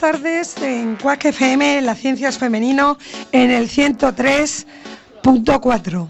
buenas tardes en Cuac FM, la ciencia es femenino, en el 103.4.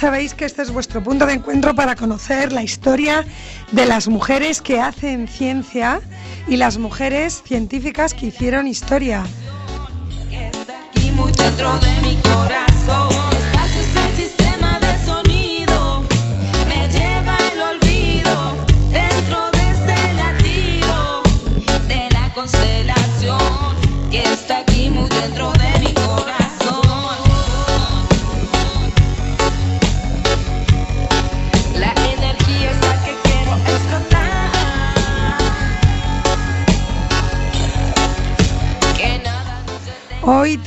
sabéis que este es vuestro punto de encuentro para conocer la historia de las mujeres que hacen ciencia y las mujeres científicas que hicieron historia.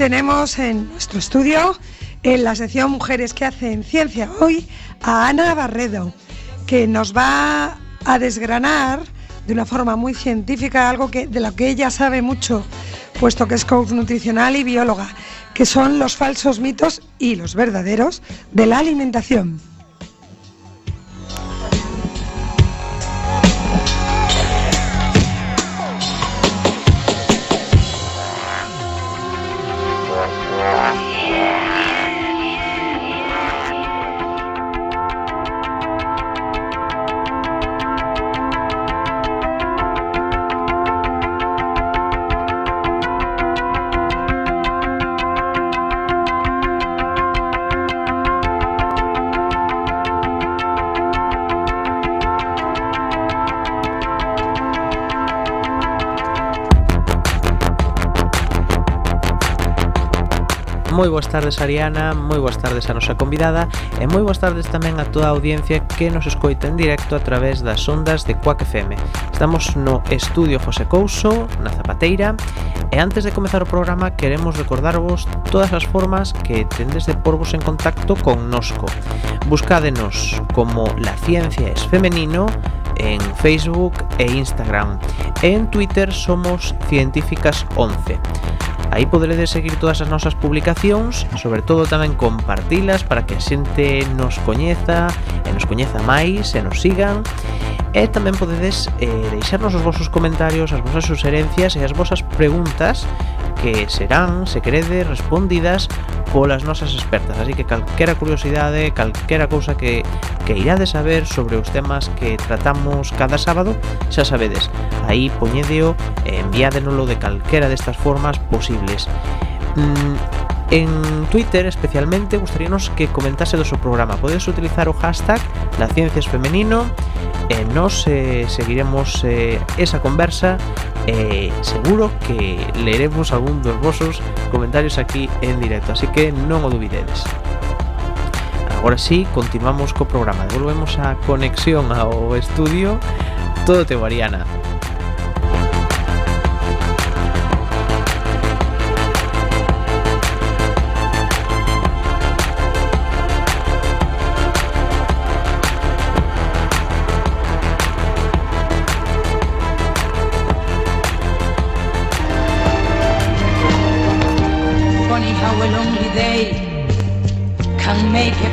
Tenemos en nuestro estudio, en la sección Mujeres que hacen ciencia, hoy a Ana Barredo, que nos va a desgranar de una forma muy científica algo que, de lo que ella sabe mucho, puesto que es coach nutricional y bióloga, que son los falsos mitos y los verdaderos de la alimentación. boas tardes Ariana, moi boas tardes a nosa convidada e moi boas tardes tamén a toda a audiencia que nos escoita en directo a través das ondas de Quack FM. Estamos no Estudio José Couso, na Zapateira, e antes de comezar o programa queremos recordarvos todas as formas que tendes de porvos en contacto con nosco. Buscádenos como La Ciencia es Femenino en Facebook e Instagram. En Twitter somos Científicas 11. Aí poderedes seguir todas as nosas publicacións, sobre todo tamén compartilas para que a xente nos coñeza e nos coñeza máis e nos sigan. E tamén podedes eh, deixarnos os vosos comentarios, as vosas suxerencias e as vosas preguntas que serán, se crede, respondidas polas nosas expertas. Así que calquera curiosidade, calquera cousa que, que irades saber sobre os temas que tratamos cada sábado, xa sabedes, aí poñedeo e enviádenolo de calquera destas formas posibles. Mm, En Twitter especialmente gustaríanos que comentase do seu programa. Podedes utilizar o hashtag La Ciencia es Femenino E nos eh, seguiremos eh, esa conversa E seguro que leeremos algún dos vosos comentarios aquí en directo Así que non o dubidedes. Agora sí, continuamos co programa. Devolvemos a conexión ao estudio. Todo teu, Ariana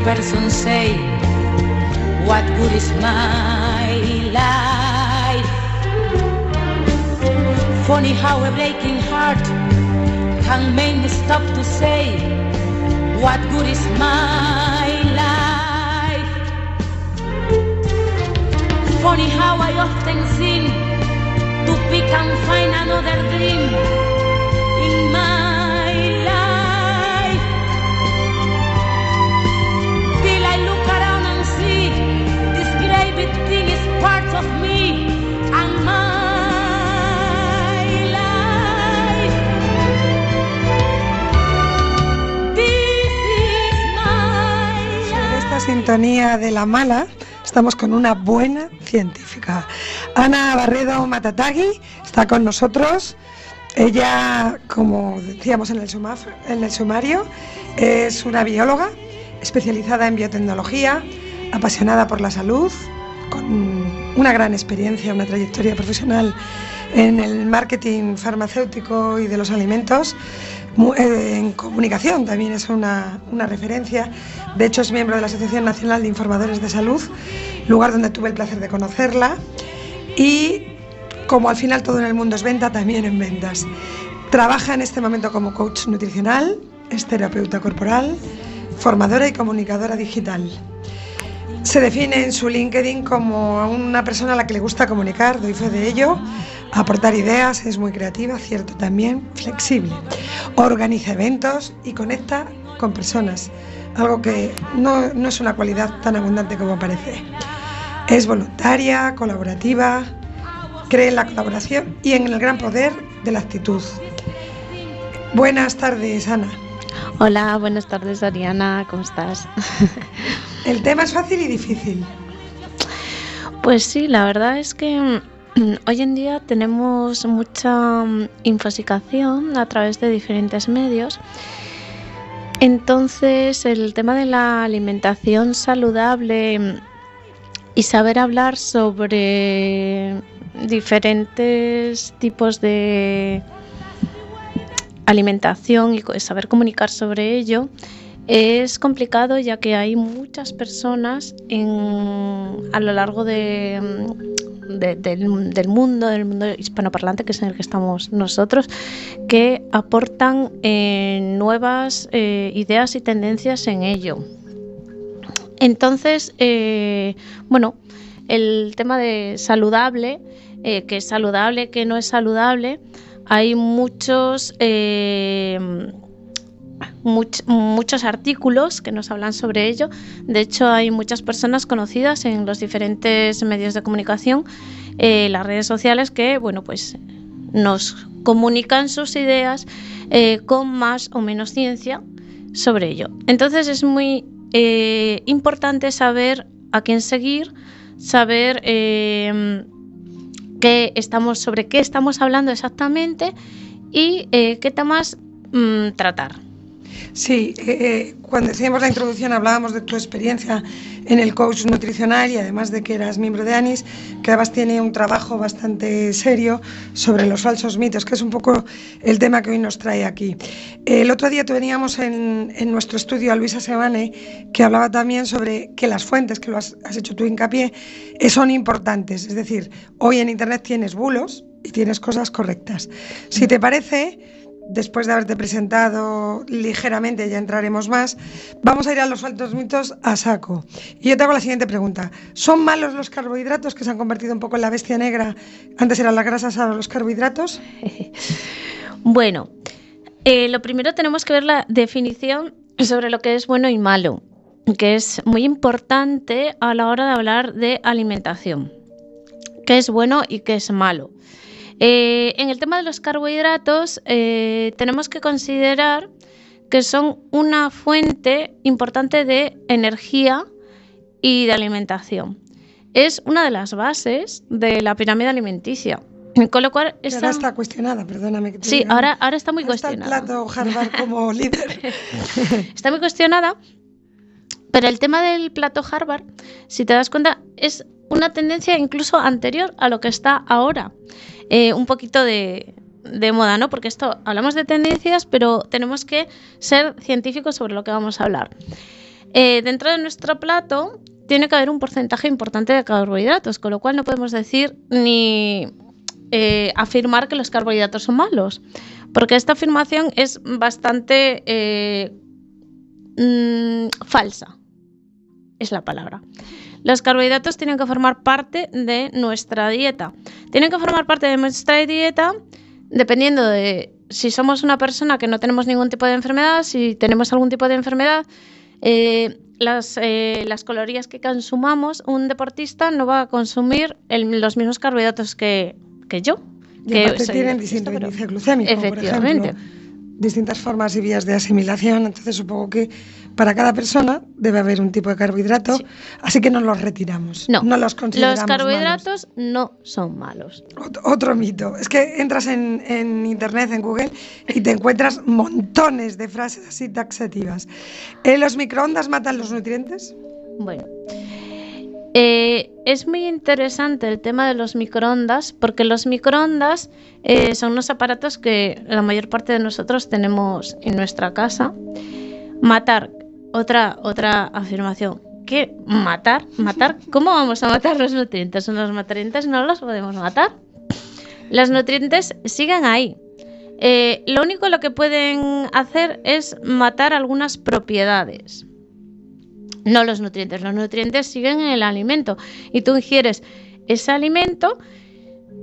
person say, What good is my life? Funny how a breaking heart can make me stop to say, What good is my life? Funny how I often seem to pick and find another dream sintonía de la mala, estamos con una buena científica. Ana Barredo Matatagui está con nosotros. Ella, como decíamos en el, sumaf- en el sumario, es una bióloga especializada en biotecnología, apasionada por la salud, con una gran experiencia, una trayectoria profesional en el marketing farmacéutico y de los alimentos. Eh, En comunicación también es una, una referencia. De hecho, es miembro de la Asociación Nacional de Informadores de Salud, lugar donde tuve el placer de conocerla. Y como al final todo en el mundo es venta, también en ventas. Trabaja en este momento como coach nutricional, es terapeuta corporal, formadora y comunicadora digital. Se define en su LinkedIn como una persona a la que le gusta comunicar, doy fe de ello, aportar ideas, es muy creativa, cierto también, flexible. Organiza eventos y conecta con personas, algo que no, no es una cualidad tan abundante como parece. Es voluntaria, colaborativa, cree en la colaboración y en el gran poder de la actitud. Buenas tardes, Ana. Hola, buenas tardes Ariana, ¿cómo estás? El tema es fácil y difícil. Pues sí, la verdad es que mm, hoy en día tenemos mucha mm, infosicación a través de diferentes medios. Entonces, el tema de la alimentación saludable mm, y saber hablar sobre diferentes tipos de alimentación y saber comunicar sobre ello es complicado ya que hay muchas personas en, a lo largo de, mm, de- del, del mundo, del mundo hispanoparlante, que es en el que estamos nosotros, que aportan eh, nuevas eh, ideas y tendencias en ello. Entonces, eh, bueno, el tema de saludable, que es saludable, que no es saludable, hay muchos, much- muchos artículos que nos hablan sobre ello. De hecho, hay muchas personas conocidas en los diferentes medios de comunicación, eh, las redes sociales, que, bueno, pues nos comunican sus ideas eh, con más o menos ciencia sobre ello. Entonces es muy eh, importante saber a quién seguir, saber eh, qué estamos, sobre qué estamos hablando exactamente y qué temas mm, tratar. Sí, eh, eh, cuando decíamos la introducción hablábamos de tu experiencia en el coach nutricional y además de que eras miembro de ANIS, que además tiene un trabajo bastante serio sobre los falsos mitos, que es un poco el tema que hoy nos trae aquí. El otro día teníamos en, en nuestro estudio a Luisa Sebane, que hablaba también sobre que las fuentes, que lo has, has hecho tú hincapié, eh, son importantes. Es decir, hoy en Internet tienes bulos y tienes cosas correctas. Si te parece después de haberte presentado ligeramente, ya entraremos más, vamos a ir a los falsos mitos a saco. Y yo te hago la siguiente pregunta. ¿Son malos los carbohidratos que se han convertido un poco en la bestia negra? Antes eran las grasas, ahora los carbohidratos. Bueno, eh, lo primero tenemos que ver la definición sobre lo que es bueno y malo, que es muy importante a la hora de hablar de alimentación. ¿Qué es bueno y qué es malo? Eh, en el tema de los carbohidratos, eh, tenemos que considerar que son una fuente importante de energía y de alimentación. Es una de las bases de la pirámide alimenticia. Con lo cual, esta- ahora está cuestionada, perdóname que te Sí, diga. ahora, ahora está muy Ahora está el cuestionada. plato Harvard como líder. Está muy cuestionada, pero el tema del plato Harvard, si te das cuenta, es una tendencia incluso anterior a lo que está ahora. Eh, un poquito de, moda, ¿no? Porque esto hablamos de tendencias, pero tenemos que ser científicos sobre lo que vamos a hablar. Eh, dentro de nuestro plato tiene que haber un porcentaje importante de carbohidratos, con lo cual no podemos decir ni eh, afirmar que los carbohidratos son malos, porque esta afirmación es bastante mm, falsa, es la palabra. Los carbohidratos tienen que formar parte de nuestra dieta. Tienen que formar parte de nuestra dieta dependiendo de si somos una persona que no tenemos ningún tipo de enfermedad, si tenemos algún tipo de enfermedad, eh, las, eh, las calorías que consumamos, un deportista no va a consumir el- los mismos carbohidratos que, que yo. Y que soy tienen distinto índice glucémico, por Efectivamente. ejemplo. distintas formas y vías de asimilación, entonces supongo que para cada persona debe haber un tipo de carbohidrato, Sí. así que no los retiramos. No, los consideramos los malos. carbohidratos no son malos. Ot- Otro mito. Es que entras en, en internet, en Google, y te encuentras montones de frases así taxativas. Eh, ¿Los microondas matan los nutrientes? Bueno, eh, es muy interesante el tema de los microondas porque los microondas eh, son unos aparatos que la mayor parte de nosotros tenemos en nuestra casa. Matar, otra, otra afirmación. ¿Qué? ¿Matar? ¿Matar? ¿Cómo vamos a matar los nutrientes? Los nutrientes no los podemos matar. Los nutrientes siguen ahí. Eh, lo único lo que pueden hacer es matar algunas propiedades. No los nutrientes. Los nutrientes siguen en el alimento. Y tú ingieres ese alimento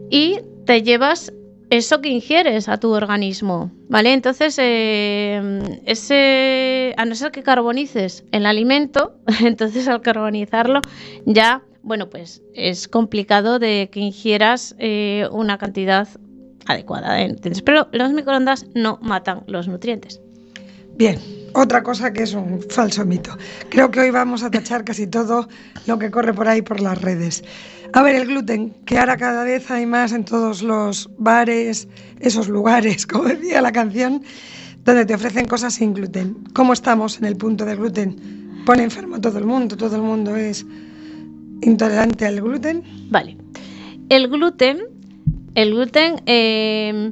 y te llevas eso que ingieres a tu organismo. ¿Vale? Entonces, eh, ese, a no ser que carbonices el alimento, entonces al carbonizarlo ya, bueno, pues es complicado de que ingieras eh, una cantidad adecuada de nutrientes. Pero los microondas no matan los nutrientes. Bien, otra cosa que es un falso mito. Creo que hoy vamos a tachar casi todo lo que corre por ahí por las redes. A ver, el gluten, que ahora cada vez hay más en todos los bares, esos lugares, como decía la canción, donde te ofrecen cosas sin gluten. ¿Cómo estamos en el punto del gluten? Pone enfermo a todo el mundo, todo el mundo es intolerante al gluten. Vale. El gluten, el gluten eh,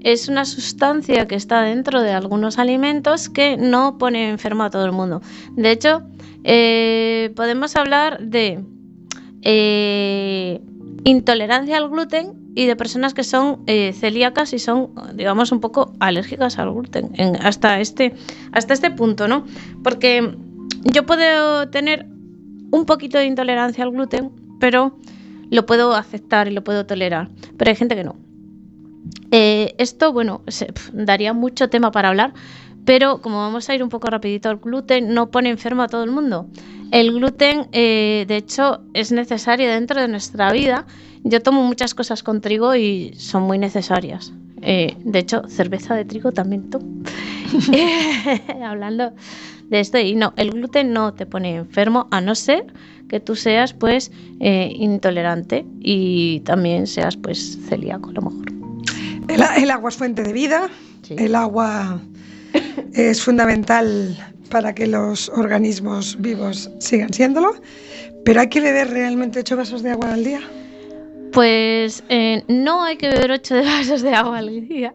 es una sustancia que está dentro de algunos alimentos que no pone enfermo a todo el mundo. De hecho, eh, podemos hablar de eh, intolerancia al gluten y de personas que son eh, celíacas y son, digamos, un poco alérgicas al gluten. en- hasta, este, hasta este punto, ¿no? Porque yo puedo tener un poquito de intolerancia al gluten, pero lo puedo aceptar y lo puedo tolerar. Pero hay gente que no. Eh, esto, bueno, se- daría mucho tema para hablar, pero como vamos a ir un poco rapidito, el gluten no pone enfermo a todo el mundo. El gluten, eh, de hecho, es necesario dentro de nuestra vida. Yo tomo muchas cosas con trigo y son muy necesarias. Eh, de hecho, cerveza de trigo también tomo. Hablando de esto, y no, el gluten no te pone enfermo, a no ser que tú seas, pues, eh, intolerante y también seas, pues, celíaco, a lo mejor. El, el agua es fuente de vida, Sí. el agua es fundamental para que los organismos vivos sigan siéndolo, pero hay que beber realmente 8 vasos de agua al día. Pues eh, no hay que beber 8 de vasos de agua al día.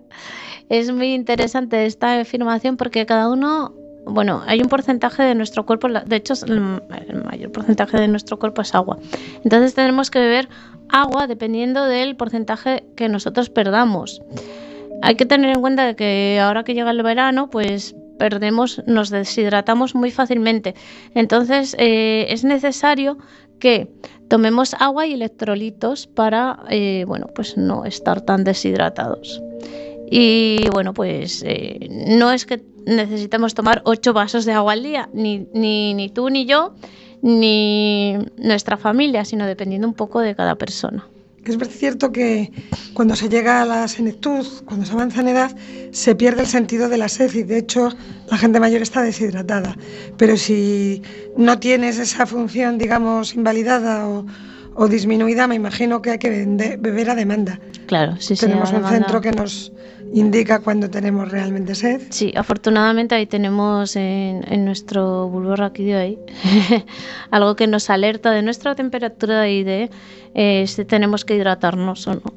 Es muy interesante esta afirmación porque cada uno, bueno, hay un porcentaje de nuestro cuerpo, de hecho el mayor porcentaje de nuestro cuerpo es agua. Entonces tenemos que beber agua dependiendo del porcentaje que nosotros perdamos. Hay que tener en cuenta que ahora que llega el verano, pues perdemos, nos deshidratamos muy fácilmente. Entonces eh, es necesario que tomemos agua y electrolitos para, eh, bueno, pues no estar tan deshidratados. Y bueno, pues eh, no es que necesitemos tomar 8 vasos de agua al día, ni, ni, ni tú ni yo, ni nuestra familia, sino dependiendo un poco de cada persona. Es cierto que cuando se llega a la senectud, cuando se avanza en edad, se pierde el sentido de la sed y de hecho la gente mayor está deshidratada. Pero si no tienes esa función, digamos, invalidada o, o disminuida, me imagino que hay que vende- beber a demanda. Claro, sí, sí. tenemos un demanda- centro que nos indica cuando tenemos realmente sed. Sí, afortunadamente ahí tenemos en, en nuestro bulbo raquídeo ahí algo que nos alerta de nuestra temperatura y de eh, si tenemos que hidratarnos o no.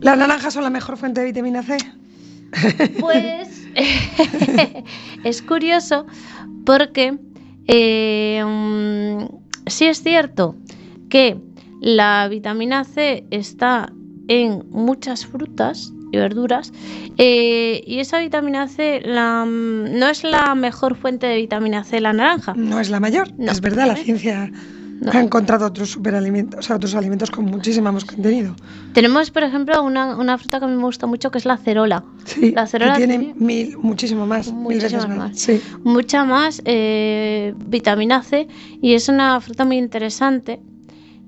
¿Las naranjas son la mejor fuente de vitamina C? Pues es curioso porque eh, mm, sí es cierto que la vitamina C está en muchas frutas y verduras eh, y esa vitamina C la, mm, no es la mejor fuente de vitamina C la naranja. No es la mayor, No. es verdad, la ciencia No. ha encontrado otros superalimentos, o sea, otros alimentos con muchísimo más contenido. Tenemos, por ejemplo, una, una fruta que a mí me gusta mucho que es la cerola. Sí, La cerola tiene tiene mil, muchísimo más, mil veces muchísimas más. más. Sí. mucha más eh, vitamina C y es una fruta muy interesante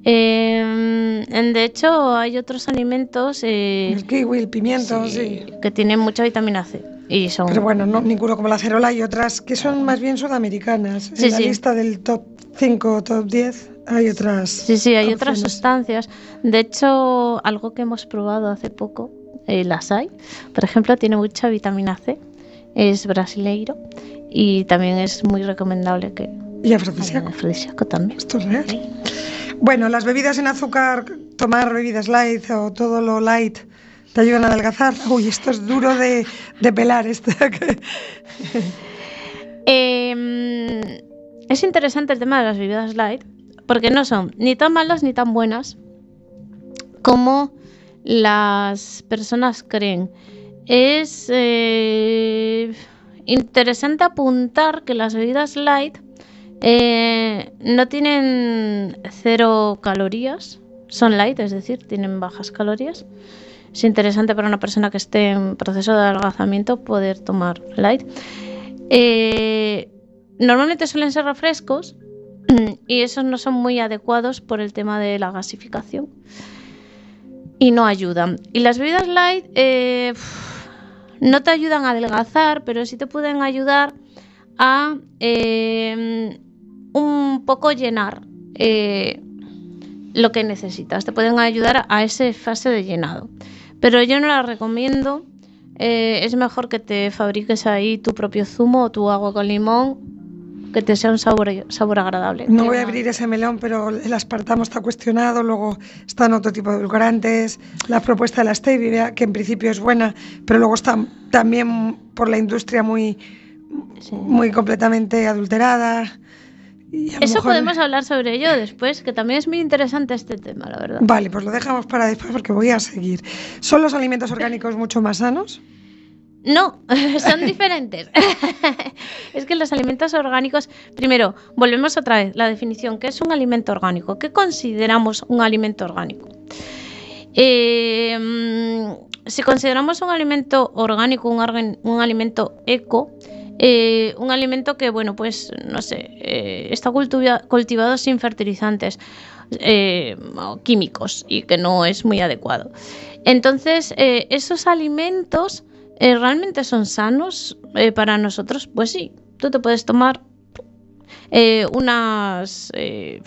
Eh, de hecho, hay otros alimentos eh, El kiwi, el pimiento, sí. que tienen mucha vitamina C. Y son. Pero bueno, no, ninguno como la cerola y otras que son más bien sudamericanas. Sí, en la sí. lista del top 5 o top 10 hay otras. Sí, sí, hay otras sustancias. De hecho, algo que hemos probado hace poco, el açaí, por ejemplo, tiene mucha vitamina C. Es brasileiro y también es muy recomendable que Y afrodisíaco. afrodisíaco también. Esto es real. Bueno, las bebidas en azúcar, tomar bebidas light o todo lo light, ¿te ayudan a adelgazar? Uy, esto es duro de, de pelar. Esto. Eh, es interesante el tema de las bebidas light porque no son ni tan malas ni tan buenas como las personas creen. Es eh, interesante apuntar que las bebidas light eh, no tienen cero calorías, son light, es decir, tienen bajas calorías. Es interesante para una persona que esté en proceso de adelgazamiento poder tomar light. Eh, normalmente suelen ser refrescos y esos no son muy adecuados por el tema de la gasificación y no ayudan. Y las bebidas light eh, no te ayudan a adelgazar, pero sí te pueden ayudar a eh, un poco llenar eh, lo que necesitas. Te pueden ayudar a esa fase de llenado. Pero yo no la recomiendo. Es mejor que te fabriques ahí tu propio zumo o tu agua con limón, que te sea un sabor, sabor agradable. No voy a abrir ese melón, pero el aspartamo está cuestionado, luego están otro tipo de edulcorantes, la propuesta de la stevia, que en principio es buena, pero luego está también por la industria muy, Sí. muy completamente adulterada. Eso mejor- podemos hablar sobre ello después, que también es muy interesante este tema, la verdad. Vale, pues lo dejamos para después porque voy a seguir. ¿Son los alimentos orgánicos mucho más sanos? No, son diferentes. es que los alimentos orgánicos, primero, volvemos otra vez, la definición, ¿qué es un alimento orgánico? ¿Qué consideramos un alimento orgánico? Eh, si consideramos un alimento orgánico, un, alimento eco, eh, un alimento que, bueno, pues, no sé, eh, está cultiva- cultivado sin fertilizantes químicos y que no es muy adecuado. Entonces, esos alimentos eh, realmente son sanos eh, para nosotros. Pues sí, tú te puedes tomar eh, unas, eh,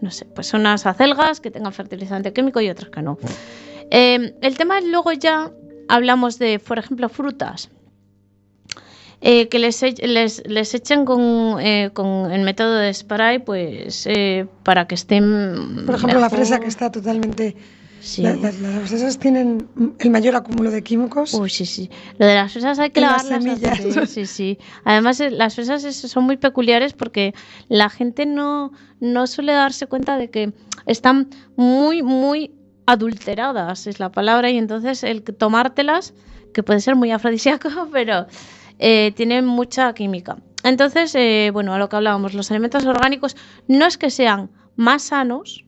no sé, pues unas acelgas que tengan fertilizante químico y otras que no. Eh, el tema es luego ya hablamos de, por ejemplo, frutas. eh, que les, les, les echen con, eh, con el método de spray, pues eh, para que estén. Por ejemplo, la fresa que está totalmente... Sí. la- la- las fresas tienen el mayor acúmulo de químicos. Uy, sí, sí. Lo de las fresas hay que En las lavarlas. semillas. Sí, sí. Además, eh, las fresas es- son muy peculiares porque la gente no, no suele darse cuenta de que están muy, muy adulteradas, es la palabra, y entonces el tomártelas, que puede ser muy afrodisíaco, pero eh, tiene mucha química. Entonces, eh, bueno, a lo que hablábamos, los alimentos orgánicos no es que sean más sanos,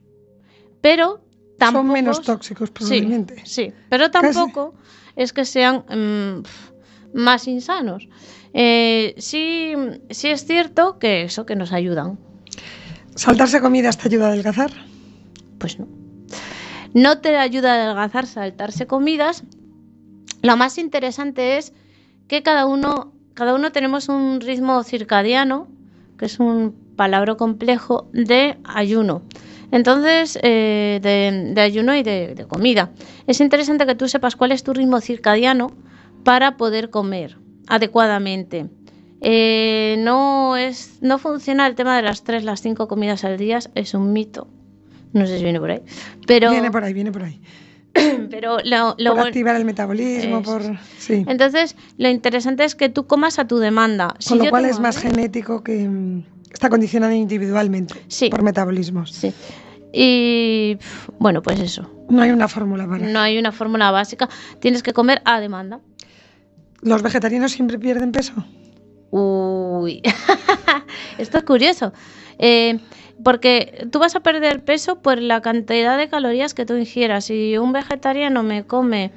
pero tampoco... Son menos tóxicos, Sí, probablemente. sí, pero Casi. tampoco es que sean mm, más insanos. Eh, sí, sí es cierto que eso, que nos ayudan. ¿Saltarse comidas te ayuda a adelgazar? Pues no. No te ayuda a adelgazar saltarse comidas. Lo más interesante es que cada uno, cada uno tenemos un ritmo circadiano, que es un palabra complejo de ayuno. Entonces, eh, de, de ayuno y de, de comida. Es interesante que tú sepas cuál es tu ritmo circadiano para poder comer adecuadamente. Eh, no, es, no funciona el tema de las 3, las 5 comidas al día, es un mito. No sé si viene por ahí. Pero, Viene por ahí, viene por ahí. pero lo, lo por activar el metabolismo, por... Sí. Entonces, lo interesante es que tú comas a tu demanda. Si Con lo cual tengo es más genético que mm, está condicionado individualmente Sí. por metabolismos. Sí. Y bueno, pues eso. No hay una fórmula para. No hay una fórmula básica. Tienes que comer a demanda. ¿Los vegetarianos siempre pierden peso? Uy, esto es curioso. Eh, porque tú vas a perder peso por la cantidad de calorías que tú ingieras. Si un vegetariano me come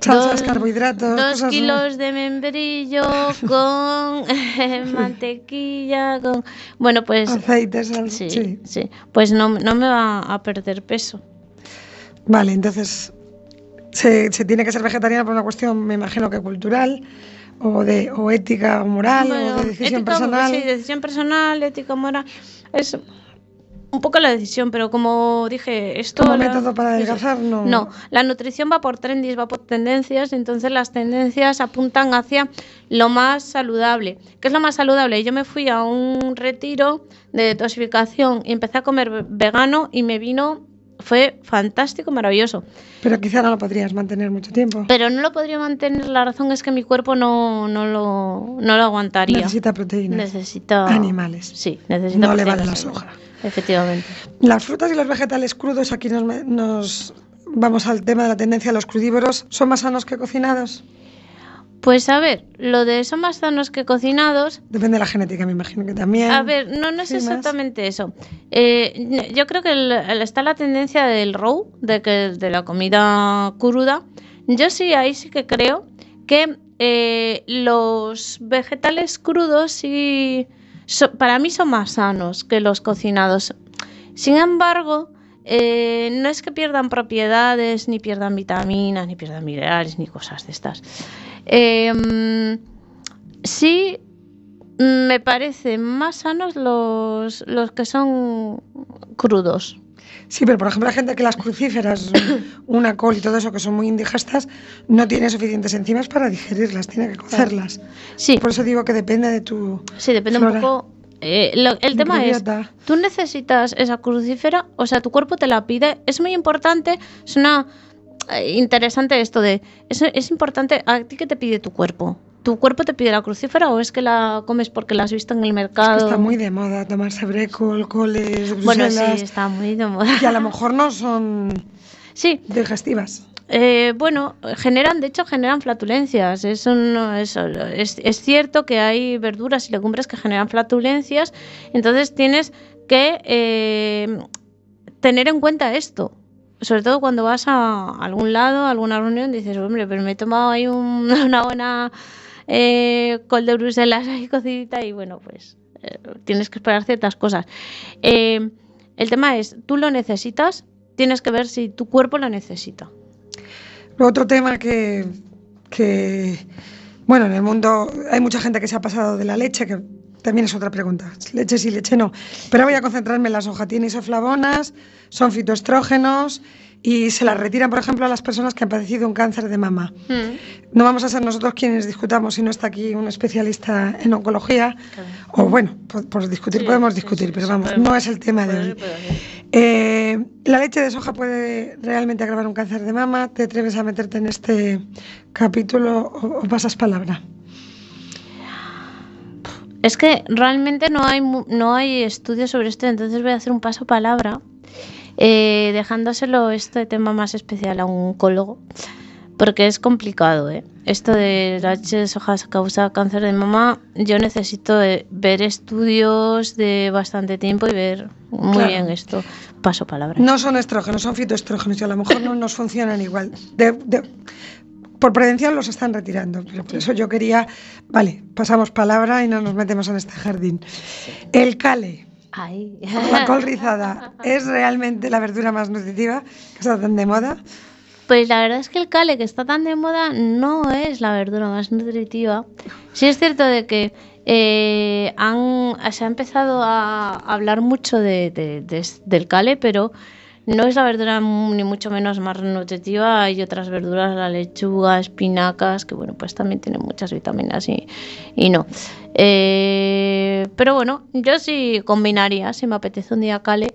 Salsas, carbohidratos, Dos kilos de membrillo con mantequilla, con... Bueno, pues... Aceite, sal. Sí, sí. sí. Pues no, no me va a perder peso. Vale, entonces se, se tiene que ser vegetariana por una cuestión, me imagino que cultural, o de o ética o moral, Bueno, o de decisión ética, personal. Sí, decisión personal, ética, moral. Es un poco la decisión, pero como dije, esto... Como la- método para adelgazar, no. No, la nutrición va por trendis, va por tendencias, entonces las tendencias apuntan hacia lo más saludable. ¿Qué es lo más saludable? Yo me fui a un retiro de detoxificación y empecé a comer ve- vegano y me vino, fue fantástico, maravilloso. Pero quizá no lo podrías mantener mucho tiempo. Pero no lo podría mantener, la razón es que mi cuerpo no, no, lo, no lo aguantaría. Necesita proteínas. Necesita Animales. Sí, necesita No le vale proteínas la soja. Efectivamente. Las frutas y los vegetales crudos, aquí nos, nos vamos al tema de la tendencia a los crudívoros, ¿son más sanos que cocinados? Pues a ver, lo de son más sanos que cocinados, Depende de la genética, me imagino que también. A ver, no, no es más. exactamente eso. Eh, yo creo que el- el- está la tendencia del raw, de que de la comida cruda. Yo sí, ahí sí que creo que eh, los vegetales crudos sí, so- para mí son más sanos que los cocinados. Sin embargo, eh, no es que pierdan propiedades, ni pierdan vitaminas, ni pierdan minerales, ni cosas de estas. Eh, mm, sí Me parecen más sanos los, los que son crudos. Sí, pero por ejemplo, hay gente que las crucíferas, una col y todo eso, que son muy indigestas, no tiene suficientes enzimas para digerirlas, tiene que cocerlas. Sí, Por eso digo que depende de tu. sí, depende flora. un poco. eh, lo- el tema es, tú necesitas esa crucífera, o sea, tu cuerpo te la pide. Es muy importante, es una interesante esto de, es, es importante, ¿a ti qué te pide tu cuerpo? ¿Tu cuerpo te pide la crucífera o es que la comes porque la has visto en el Es mercado? que está muy de moda tomarse brécol, coles, bueno, sí, está muy de moda. y a lo mejor no son Sí, digestivas. Eh, bueno, generan, de hecho, generan flatulencias. Eso no, eso, es, es cierto que hay verduras y legumbres que generan flatulencias. Entonces tienes que eh, tener en cuenta esto. Sobre todo cuando vas a algún lado, a alguna reunión, dices, hombre, pero me he tomado ahí un- una buena eh, col de Bruselas ahí cocidita y bueno, pues eh, tienes que esperar ciertas cosas. Eh, el tema es, tú lo necesitas, tienes que ver si tu cuerpo lo necesita. Otro tema que, que, bueno, en el mundo hay mucha gente que se ha pasado de la leche, que también es otra pregunta. Leche sí, leche no. Pero voy a concentrarme en las hojas. Tiene isoflavonas, son fitoestrógenos y se las retiran, por ejemplo, a las personas que han padecido un cáncer de mama. No vamos a ser nosotros quienes discutamos si no está aquí un especialista en oncología. O bueno, por, por discutir Sí, podemos discutir, sí, pero sí, vamos, podemos. no es el tema de hoy. Eh, ¿La leche de soja puede realmente agravar un cáncer de mama? ¿Te atreves a meterte en este capítulo o, o pasas palabra? Es que realmente no hay, no hay estudios sobre esto, entonces voy a hacer un paso palabra, eh, dejándoselo este tema más especial a un oncólogo, porque es complicado. ¿eh? Esto de la leche de soja causa cáncer de mama, yo necesito eh, ver estudios de bastante tiempo y ver muy Claro. bien esto. Paso palabra. No son estrógenos, son fitoestrógenos y a lo mejor no nos funcionan igual. De- de- por prevención los están retirando, pero por eso yo quería, vale, pasamos palabra y no nos metemos en este jardín. El cale, Ay. la col rizada, ¿es realmente la verdura más nutritiva que está tan de moda? Pues la verdad es que el cale que está tan de moda no es la verdura más nutritiva. Sí es cierto de que eh, han, se ha empezado a hablar mucho de, de- de- del cale, pero no es la verdura ni mucho menos más nutritiva. Hay otras verduras, la lechuga, espinacas, que bueno, pues también tienen muchas vitaminas y, y no. Eh, pero bueno, yo sí combinaría, si me apetece un día cale,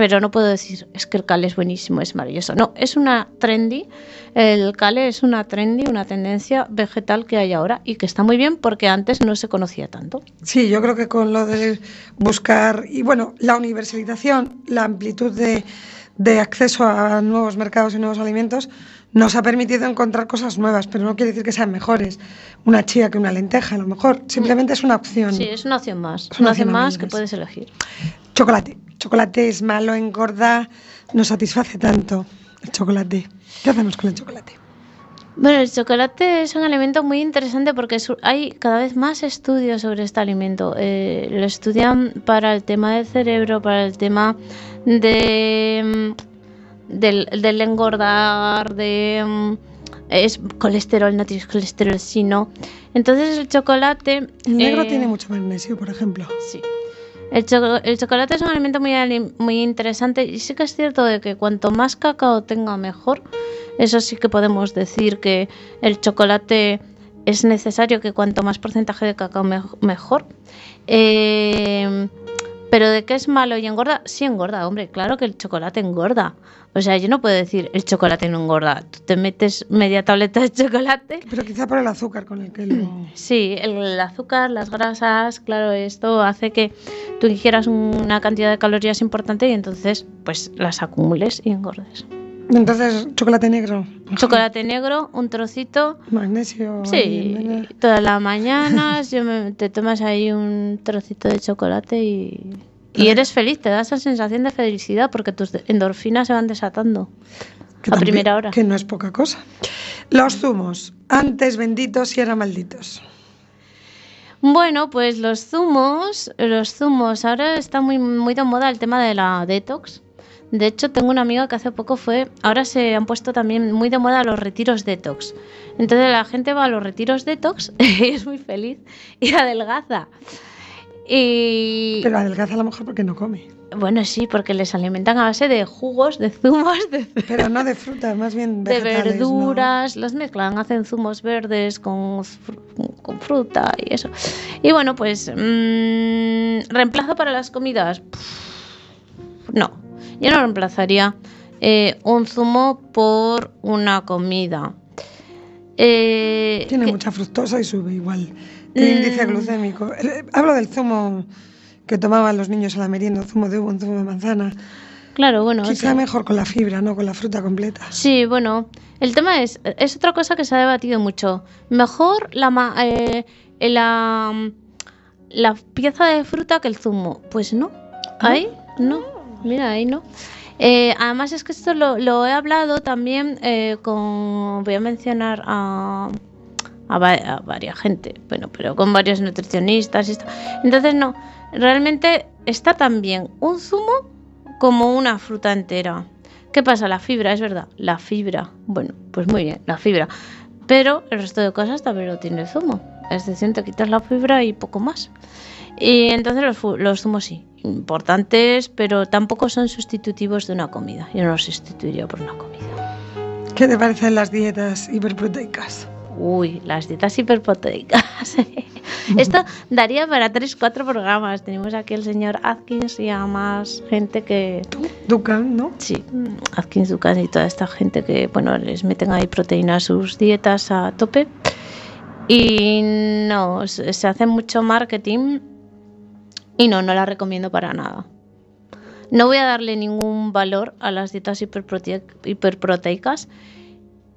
pero no puedo decir es que el cale es buenísimo, es maravilloso. No, es una trendy. El cale es una trendy, una tendencia vegetal que hay ahora y que está muy bien porque antes no se conocía tanto. Sí, yo creo que con lo de buscar, y bueno, la universalización, la amplitud de, de acceso a nuevos mercados y nuevos alimentos, nos ha permitido encontrar cosas nuevas, pero no quiere decir que sean mejores. Una chía que una lenteja, a lo mejor. Simplemente es una opción. Sí, es una opción más. Es una una opción más. que puedes elegir. Chocolate. Chocolate es malo, engorda, no satisface tanto. El chocolate. ¿Qué hacemos con el chocolate? Bueno, el chocolate es un alimento muy interesante porque hay cada vez más estudios sobre este alimento. Eh, lo estudian para el tema del cerebro, para el tema de mm, del, del engordar, de mm, es colesterol, no tienes colesterol, sino. Entonces el chocolate. El negro eh, tiene mucho magnesio, por ejemplo. Sí. El, choco- el chocolate es un alimento muy, muy interesante y sí que es cierto de que cuanto más cacao tenga mejor. Eso sí que podemos decir que el chocolate es necesario que cuanto más porcentaje de cacao me- mejor. Eh, pero de que es malo y engorda, sí engorda, hombre, claro que el chocolate engorda. O sea, yo no puedo decir el chocolate no engorda. Tú te metes media tableta de chocolate Pero quizá por el azúcar con el que lo... Sí, el, el azúcar, las grasas, claro, esto hace que tú ingieras una cantidad de calorías importante y entonces pues las acumules y engordes. Entonces, chocolate negro. Chocolate negro, un trocito, Magnesio. sí, todas las mañanas yo me- te tomas ahí un trocito de chocolate y, y eres feliz, te da esa sensación de felicidad porque tus endorfinas se van desatando Que a también- primera hora. Que no es poca cosa. Los zumos. Antes benditos y ahora malditos. Bueno, pues los zumos, los zumos, ahora está muy, muy de moda el tema de la detox. De hecho, tengo una amiga que hace poco fue, ahora se han puesto también muy de moda los retiros detox. Entonces la gente va a los retiros detox y es muy feliz y adelgaza. Y Pero adelgaza a lo mejor porque no come. bueno, sí, porque les alimentan a base de jugos, de zumos, de, Pero no de fruta, más bien de vegetales. ¿no? verduras, las mezclan, hacen zumos verdes con, fru- con fruta y eso. Y bueno, pues mm, reemplazo para las comidas. Pff, No, yo no reemplazaría eh, un zumo por una comida. Eh, Tiene que- mucha fructosa y sube igual. El índice Mm. glucémico. El- Hablo del zumo que tomaban los niños a la merienda, zumo de uva, zumo de manzana. Claro, bueno. Quizá mejor con la fibra, no con la fruta completa. Sí, bueno, el tema es, es otra cosa que se ha debatido mucho. Mejor la, eh, la, la pieza de fruta que el zumo. Pues no, ahí no, mira, ahí no. Eh, además es que esto lo, he hablado también eh, con, voy a mencionar a, a, a varias gente, bueno, pero con varios nutricionistas y esto. Entonces no, realmente está tan bien un zumo como una fruta entera. ¿Qué pasa? La fibra, es verdad, la fibra. Bueno, pues muy bien, la fibra. Pero el resto de cosas también lo tiene el zumo. Es decir, te quitas la fibra y poco más. Y entonces los, los zumos sí, importantes, pero tampoco son sustitutivos de una comida. Yo no los sustituiría por una comida. ¿Qué te parecen las dietas hiperproteicas? Uy, las dietas hiperproteicas. Esto daría para 3-4 programas. Tenemos aquí el señor Atkins y a más gente que, Dukan, ¿no? Sí, Atkins, Dukan y toda esta gente que, bueno, les meten ahí proteína a sus dietas a tope. Y no, se hace mucho marketing y no, no la recomiendo para nada. No voy a darle ningún valor a las dietas hiperprote- hiperproteicas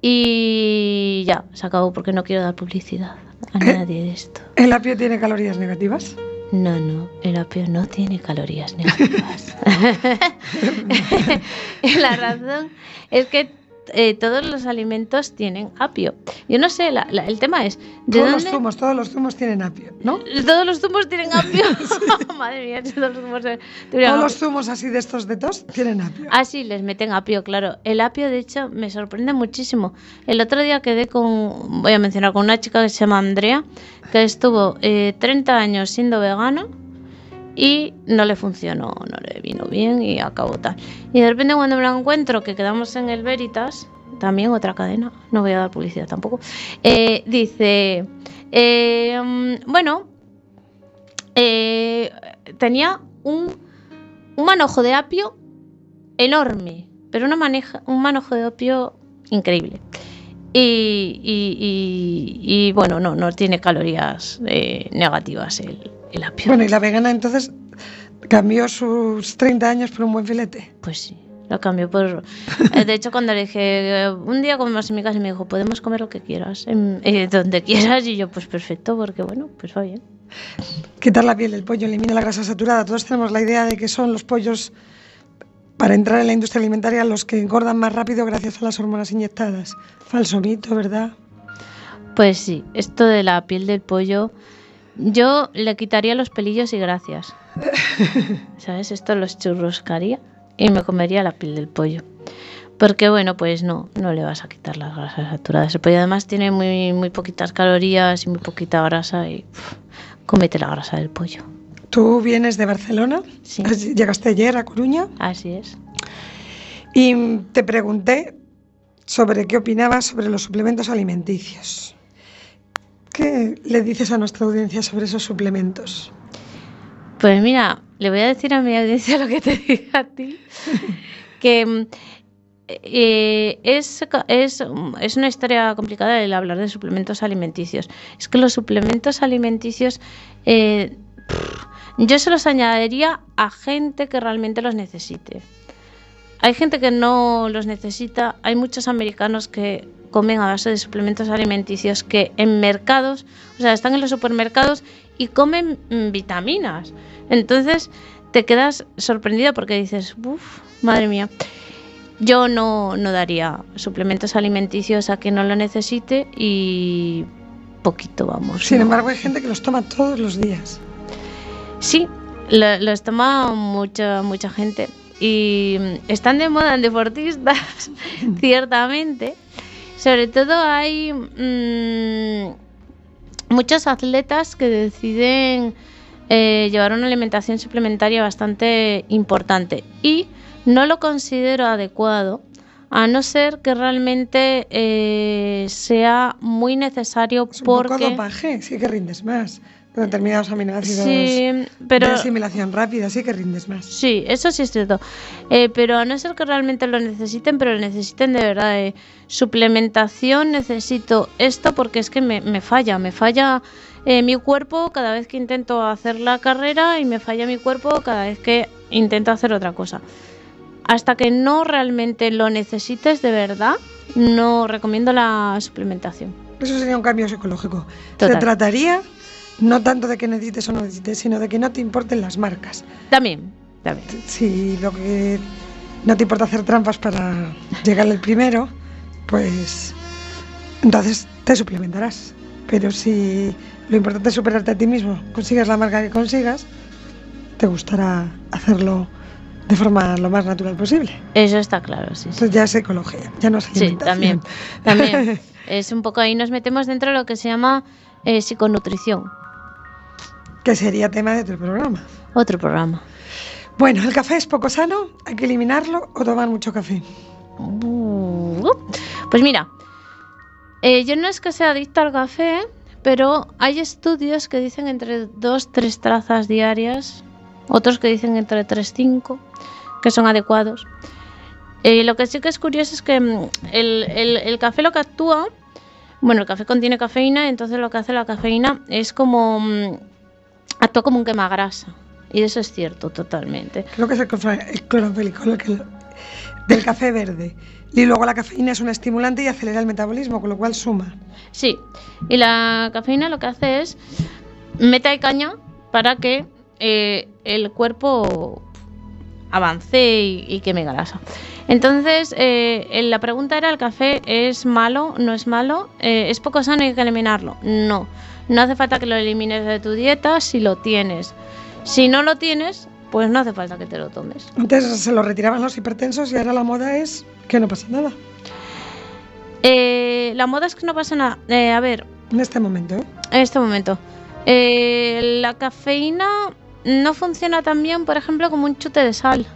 y ya, se acabó porque no quiero dar publicidad a ¿Eh? nadie de esto. ¿El apio tiene calorías negativas? No, no, el apio no tiene calorías negativas. La razón es que eh, todos los alimentos tienen apio. Yo no sé, la- la- el tema es, ¿de Todos dónde? los zumos, todos los zumos tienen apio, ¿no? Todos los zumos tienen apio. Madre mía, todos los zumos eh, Todos los zumos así de estos de tos tienen apio. Ah, sí, les meten apio, claro. El apio, de hecho, me sorprende muchísimo. El otro día quedé con, voy a mencionar, con una chica que se llama Andrea, que estuvo eh, 30 años siendo vegana y no le funcionó, no le vino bien y acabó tal. Y de repente cuando me la encuentro, que quedamos en el Veritas, también otra cadena, no voy a dar publicidad tampoco, eh, dice, eh, bueno, eh, tenía un, un manojo de apio enorme, pero una un manojo de opio increíble. Y, y- y- y, bueno, no, no tiene calorías eh, negativas el, el apio. Bueno, y la vegana entonces cambió sus 30 años por un buen filete. Pues sí, lo cambió por... Eh, De hecho, cuando le dije, eh, un día comemos en mi casa y me dijo, podemos comer lo que quieras, en- eh, donde quieras, y yo, pues perfecto, porque bueno, pues va bien. Quitar la piel del pollo elimina la grasa saturada. Todos tenemos la idea de que son los pollos para entrar en la industria alimentaria los que engordan más rápido gracias a las hormonas inyectadas. Falso mito, ¿verdad? Pues sí, esto de la piel del pollo, yo le quitaría los pelillos y gracias. ¿Sabes? Esto los churroscaría y me comería la piel del pollo. Porque bueno, pues no, no le vas a quitar las grasas saturadas. El pollo además tiene muy, muy poquitas calorías y muy poquita grasa y pff, cómete la grasa del pollo. Tú vienes de Barcelona, Sí. has- llegaste ayer a Coruña Así es. y te pregunté sobre qué opinabas sobre los suplementos alimenticios. ¿Qué le dices a nuestra audiencia sobre esos suplementos? Pues mira, le voy a decir a mi audiencia lo que te dije a ti, que eh, es, es, es una historia complicada el hablar de suplementos alimenticios. Es que los suplementos alimenticios eh, yo se los añadiría a gente que realmente los necesite. Hay gente que no los necesita, hay muchos americanos que comen a base de suplementos alimenticios que en mercados, o sea, están en los supermercados y comen mm, vitaminas. Entonces te quedas sorprendida porque dices, uff, madre mía. Yo no, no daría suplementos alimenticios a quien no lo necesite y poquito vamos. Sin ¿no? embargo, hay gente que los toma todos los días. Sí, lo- los toma mucha, mucha gente. Y están de moda en deportistas, ciertamente. Sobre todo hay mm, muchos atletas que deciden eh, llevar una alimentación suplementaria bastante importante. Y no lo considero adecuado, a no ser que realmente eh, sea muy necesario Es un poco dopaje, sí que rindes más. Determinados aminoácidos Sí, pero... de asimilación rápida, sí que rindes más. Sí, eso sí es cierto. Eh, pero a no ser que realmente lo necesiten, pero lo necesiten de verdad. eh, suplementación, necesito esto porque es que me, me falla. Me falla eh, mi cuerpo cada vez que intento hacer la carrera y me falla mi cuerpo cada vez que intento hacer otra cosa. Hasta que no realmente lo necesites de verdad, no recomiendo la suplementación. Eso sería un cambio psicológico. Total. Se trataría no tanto de que necesites o no necesites, sino de que no te importen las marcas. También, también. Si lo que no te importa hacer trampas para llegar al primero, pues entonces te suplementarás. Pero si lo importante es superarte a ti mismo, consigas la marca que consigas, te gustará hacerlo de forma lo más natural posible. Eso está claro, sí. sí. Entonces ya es ecología, ya no es Sí, también. También. Es un poco ahí nos metemos dentro de lo que se llama eh, psiconutrición. Que sería tema de otro programa. Otro programa. Bueno, el café es poco sano, hay que eliminarlo o tomar mucho café. Uh, Pues mira, eh, yo no es que sea adicta al café, pero hay estudios que dicen entre 2-3 trazas diarias, otros que dicen entre 3-5, que son adecuados. Eh, lo que sí que es curioso es que mm, el, el- el café lo que actúa, bueno, el café contiene cafeína, entonces lo que hace la cafeína es como, mm, actúa como un quemagrasa. Y eso es cierto, totalmente. Creo que es el, lo que del café verde. Y luego la cafeína es un estimulante y acelera el metabolismo, con lo cual suma. Sí, y la cafeína lo que hace es mete ahí caña para que eh, el cuerpo avance y, y queme grasa. Entonces, eh, eh, la pregunta era, ¿el café es malo? ¿No es malo? Eh, ¿Es poco sano y hay que eliminarlo? No, no hace falta que lo elimines de tu dieta si lo tienes. Si no lo tienes, pues no hace falta que te lo tomes. Antes se lo retiraban los hipertensos y ahora la moda es que no pasa nada. Eh, la moda es que no pasa nada. Eh, a ver, En este momento. En este momento. Eh, la cafeína no funciona tan bien, por ejemplo, como un chute de sal.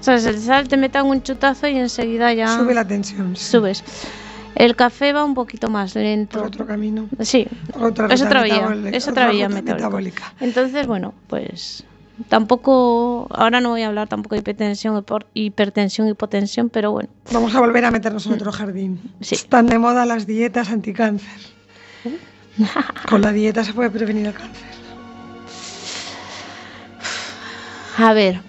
O sea, el sal te metan un chutazo y enseguida ya Sube la tensión. sí. subes. El café va un poquito más Por lento. otro camino. Sí, Otra es otra vía. Es otra vía metabólica. Entonces, bueno, pues tampoco. Ahora no voy a hablar tampoco de hipertensión, por- hipertensión, hipotensión, pero bueno. Vamos a volver a meternos en otro jardín. Sí. Están de moda las dietas anticáncer. Con la dieta se puede prevenir el cáncer. A ver,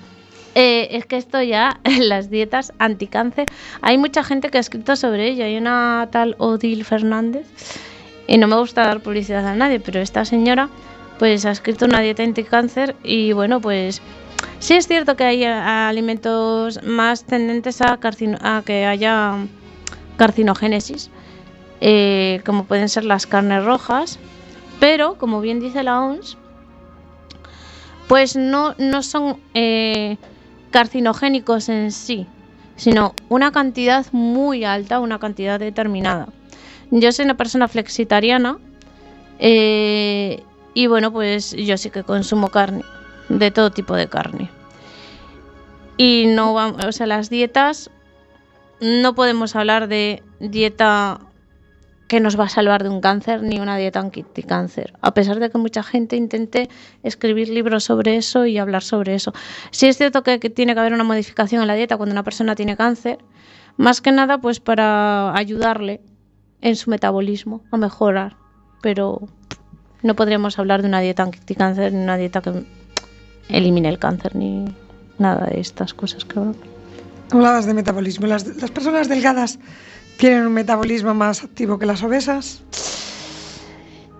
eh, es que esto ya, las dietas anticáncer, hay mucha gente que ha escrito sobre ello. Hay una tal Odil Fernández, y no me gusta dar publicidad a nadie, pero esta señora pues ha escrito una dieta anticáncer y bueno, pues Sí es cierto que hay a- alimentos más tendentes a, que haya carcinogénesis, eh, como pueden ser las carnes rojas, pero como bien dice la OMS, pues no, no son eh, carcinogénicos en sí, sino una cantidad muy alta, una cantidad determinada. Yo soy una persona flexitariana eh, y bueno, pues yo sí que consumo carne, de todo tipo de carne. Y no vamos, o sea, las dietas, no podemos hablar de dieta que nos va a salvar de un cáncer ni una dieta anticáncer, a pesar de que mucha gente intente escribir libros sobre eso y hablar sobre eso. Sí es cierto que, que tiene que haber una modificación en la dieta cuando una persona tiene cáncer, más que nada pues para ayudarle en su metabolismo a mejorar, pero no podríamos hablar de una dieta anticáncer ni una dieta que elimine el cáncer ni nada de estas cosas que hablamos. Hablabas de metabolismo. ¿Las, las personas delgadas tienen un metabolismo más activo que las obesas?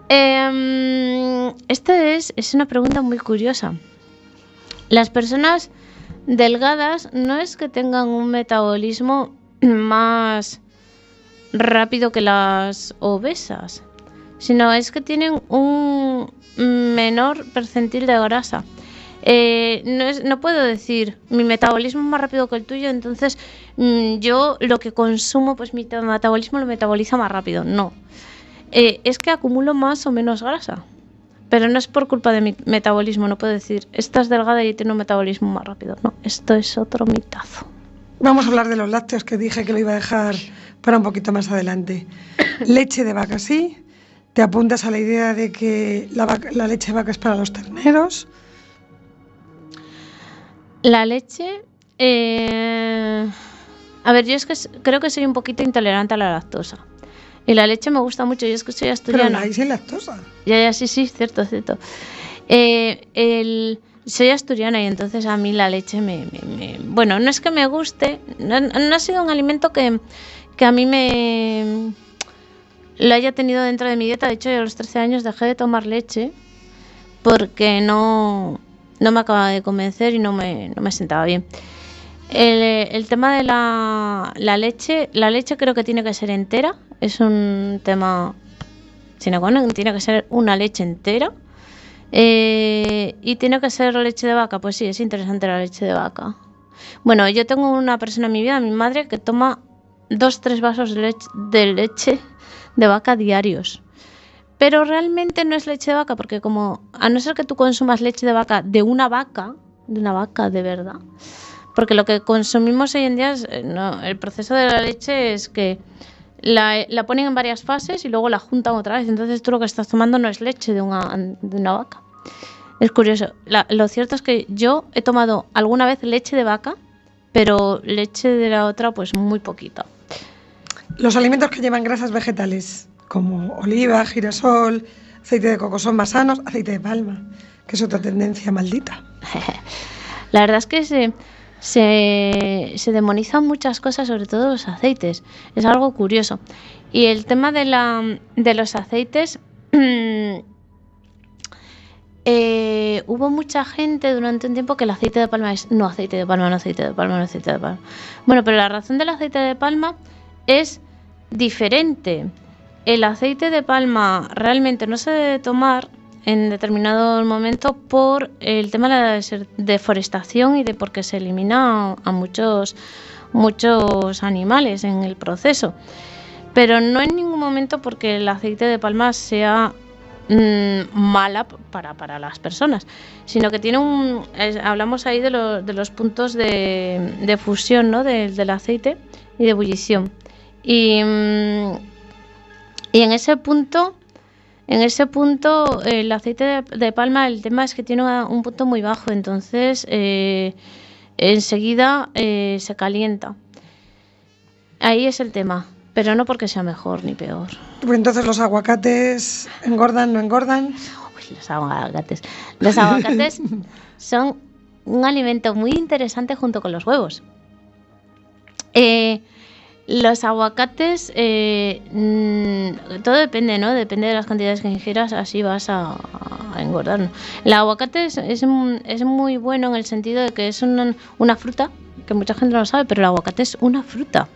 Eh, esta es, es una pregunta muy curiosa. Las personas delgadas no es que tengan un metabolismo más rápido que las obesas, sino es que tienen un menor percentil de grasa. Eh, no, es- no puedo decir mi metabolismo es más rápido que el tuyo, entonces mm, yo lo que consumo, pues mi ta- metabolismo lo metaboliza más rápido. No. Eh, es que acumulo más o menos grasa. Pero no es por culpa de mi metabolismo, no puedo decir, estás delgada y tiene un metabolismo más rápido. No, esto es otro mitazo. Vamos a hablar de los lácteos que dije que lo iba a dejar para un poquito más adelante. Leche de vaca, sí. Te apuntas a la idea de que la, vaca- la leche de vaca es para los terneros. La leche. eh, A ver, yo es que creo que soy un poquito intolerante a la lactosa. Y la leche me gusta mucho, yo es que soy Pero asturiana. la hay sin lactosa. Ya, ya, sí, sí, cierto, cierto. Eh, el, soy asturiana y entonces a mí la leche me, me- me- Bueno, no es que me guste, no, no ha sido un alimento que, que a mí me... lo haya tenido dentro de mi dieta. De hecho, yo a los 13 años dejé de tomar leche porque no, no me acababa de convencer y no me, no me sentaba bien. El, el tema de la, la leche, la leche creo que tiene que ser entera, es un tema sino bueno, tiene que ser una leche entera. Eh, y tiene que ser leche de vaca, pues sí, es interesante la leche de vaca. Bueno, yo tengo una persona en mi vida, mi madre, que toma dos, tres vasos de, leche de vaca diarios. Pero realmente no es leche de vaca, porque como a no ser que tú consumas leche de vaca de una vaca, de una vaca de verdad, porque lo que consumimos hoy en día es, eh, no, el proceso de la leche es que la, ponen en varias fases y luego la juntan otra vez. Entonces tú lo que estás tomando no es leche de una, de una vaca. Es curioso. Lo cierto es que yo he tomado alguna vez leche de vaca, pero leche de la otra pues muy poquita. Los alimentos que llevan grasas vegetales, como oliva, girasol, aceite de coco, son más sanos. Aceite de palma, que es otra tendencia maldita. La verdad es que se, demonizan muchas cosas, sobre todo los aceites. Es algo curioso. Y el tema de los aceites, eh, hubo mucha gente durante un tiempo que el aceite de palma es no aceite de palma, no aceite de palma, no aceite de palma. Bueno, pero la razón del aceite de palma es diferente. El aceite de palma realmente no se debe tomar en determinado momento por el tema de la deforestación y de porque se elimina a muchos muchos animales en el proceso. Pero no en ningún momento porque el aceite de palma sea mm, mala para, para las personas, sino que tiene un... hablamos ahí de, lo- de los puntos de, de fusión ¿no? del- del aceite y de ebullición. Y, mm, y en ese punto, en ese punto, el aceite de, de palma, el tema es que tiene una- un punto muy bajo, entonces eh, enseguida eh, se calienta. Ahí es el tema, pero no porque sea mejor ni peor. Entonces los aguacates engordan, no engordan. Uy, los aguacates. Los aguacates son un alimento muy interesante junto con los huevos. Eh, los aguacates, eh, mm, todo depende, ¿no? Depende de las cantidades que ingieras, así vas a, engordar. El aguacate es, es, es muy bueno en el sentido de que es una, una fruta, que mucha gente no sabe, pero el aguacate es una fruta.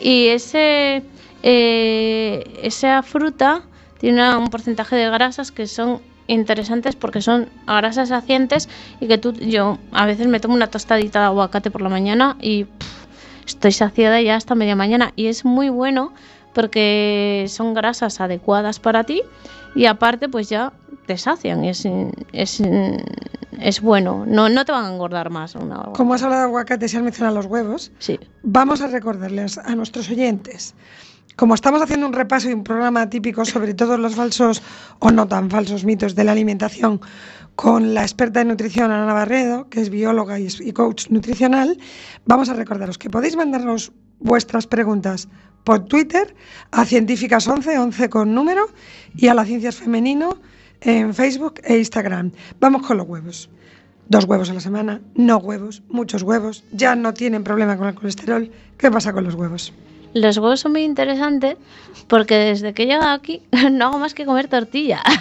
Y ese, eh, esa fruta tiene un porcentaje de grasas que son interesantes porque son grasas saciantes y que tú, yo a veces me tomo una tostadita de aguacate por la mañana y pff, estoy saciada ya hasta media mañana y es muy bueno porque son grasas adecuadas para ti y aparte pues ya te sacian y es, es, es bueno, no, no te van a engordar más. Una, Como has hablado de aguacate se han mencionado los huevos, sí. vamos a recordarles a nuestros oyentes, como estamos haciendo un repaso y un programa típico sobre todos los falsos o no tan falsos mitos de la alimentación con la experta en nutrición Ana Barredo, que es bióloga y coach nutricional, vamos a recordaros que podéis mandarnos vuestras preguntas por Twitter a científicas11, 11 con número, y a la ciencias femenino en Facebook e Instagram. Vamos con los huevos. Dos huevos a la semana, no huevos, muchos huevos, ya no tienen problema con el colesterol. ¿Qué pasa con los huevos? Los huevos son muy interesantes porque desde que he llegado aquí no hago más que comer tortilla.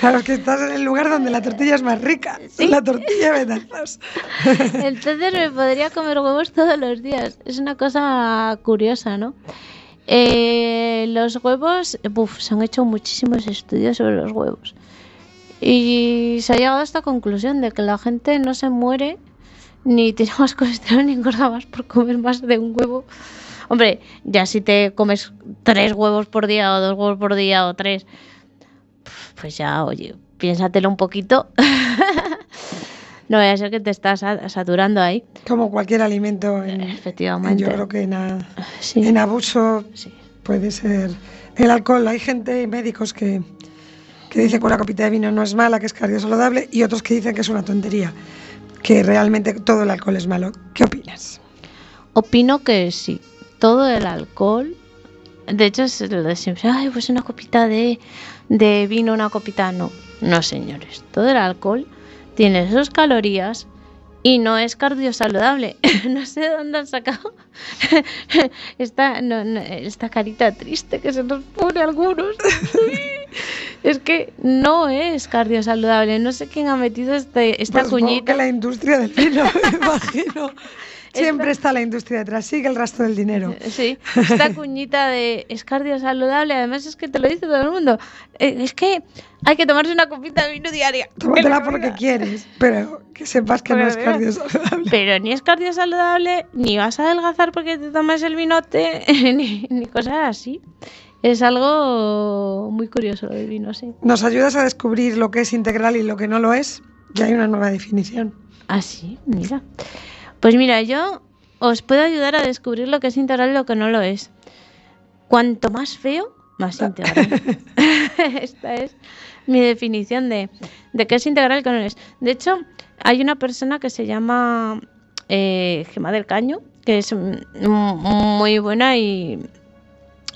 Claro, es que estás en el lugar donde la tortilla es más rica. Sí. La tortilla de betazos. Entonces me podría comer huevos todos los días. Es una cosa curiosa, ¿no? Eh, los huevos, uf, se han hecho muchísimos estudios sobre los huevos. Y se ha llegado a esta conclusión de que la gente no se muere ni tiene más colesterol ni engorda más por comer más de un huevo. Hombre, ya si te comes tres huevos por día o dos huevos por día o tres, pues ya, oye, piénsatelo un poquito. no vaya a ser que te estás sa- saturando ahí. Como cualquier alimento, en- Efectivamente. yo creo que en, a- Sí. en abuso Sí. puede ser el alcohol. Hay gente, médicos, que, que dicen que una copita de vino no es mala, que es cardiosaludable, y otros que dicen que es una tontería, que realmente todo el alcohol es malo. ¿Qué opinas? Opino que sí. Todo el alcohol. De hecho, es lo de siempre. Ay, pues una copita de, de vino, una copita. No, no, señores. Todo el alcohol tiene sus calorías y no es cardiosaludable. no sé de dónde han sacado esta, no, no, esta carita triste que se nos pone a algunos. es que no es cardiosaludable. No sé quién ha metido este, esta Pues cuñita. que la industria del vino, me imagino. Siempre está la industria detrás, sigue el rastro del dinero. Sí, esta cuñita de es saludable, además es que te lo dice todo el mundo. Eh, es que hay que tomarse una copita de vino diaria. Tómatela porque quieres, pero que sepas que no es mira. cardiosaludable. Pero ni es saludable, ni vas a adelgazar porque te tomas el vinote, ni, ni cosas así. Es algo muy curioso lo del vino, sí. Nos ayudas a descubrir lo que es integral y lo que no lo es. Ya hay una nueva definición. Ah, sí, mira. Pues mira, yo os puedo ayudar a descubrir lo que es integral y lo que no lo es. Cuanto más feo, más integral. Esta es mi definición de, de qué es integral y qué no es. De hecho, hay una persona que se llama eh, Gema del Caño, que es muy buena y,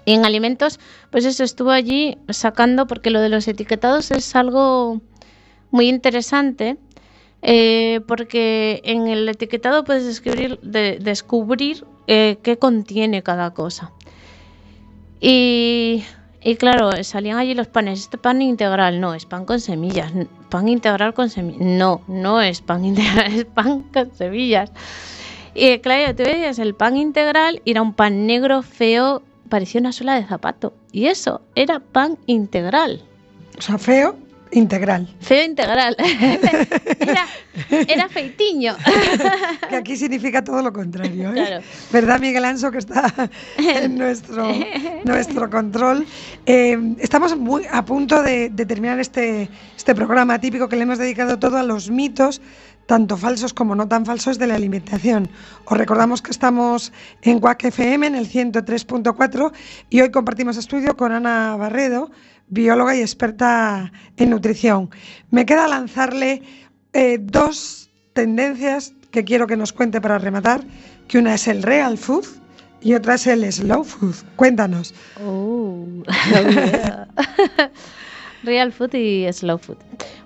y en alimentos, pues eso estuvo allí sacando, porque lo de los etiquetados es algo muy interesante. Eh, porque en el etiquetado puedes descubrir, de- descubrir eh, qué contiene cada cosa. Y, claro, salían allí los panes. Este pan integral, no, es pan con semillas. Pan integral con semillas. No, no es pan integral, es pan con semillas. Y claro, tú veías el pan integral y era un pan negro feo, parecía una suela de zapato. Y eso era pan integral. O sea, feo, integral. Feo integral. era, era feitiño. Que aquí significa todo lo contrario. ¿eh? Claro. ¿Verdad, Miguel Anso, que está en nuestro, nuestro control? Eh, estamos muy a punto de, de terminar este, este programa típico que le hemos dedicado todo a los mitos, tanto falsos como no tan falsos, de la alimentación. Os recordamos que estamos en WAC FM, en el 103.4, y hoy compartimos estudio con Ana Barredo, bióloga y experta en nutrición. Me queda lanzarle eh, dos tendencias que quiero que nos cuente para rematar, que una es el real food y otra es el slow food. Cuéntanos. Oh, yeah. Real food y slow food.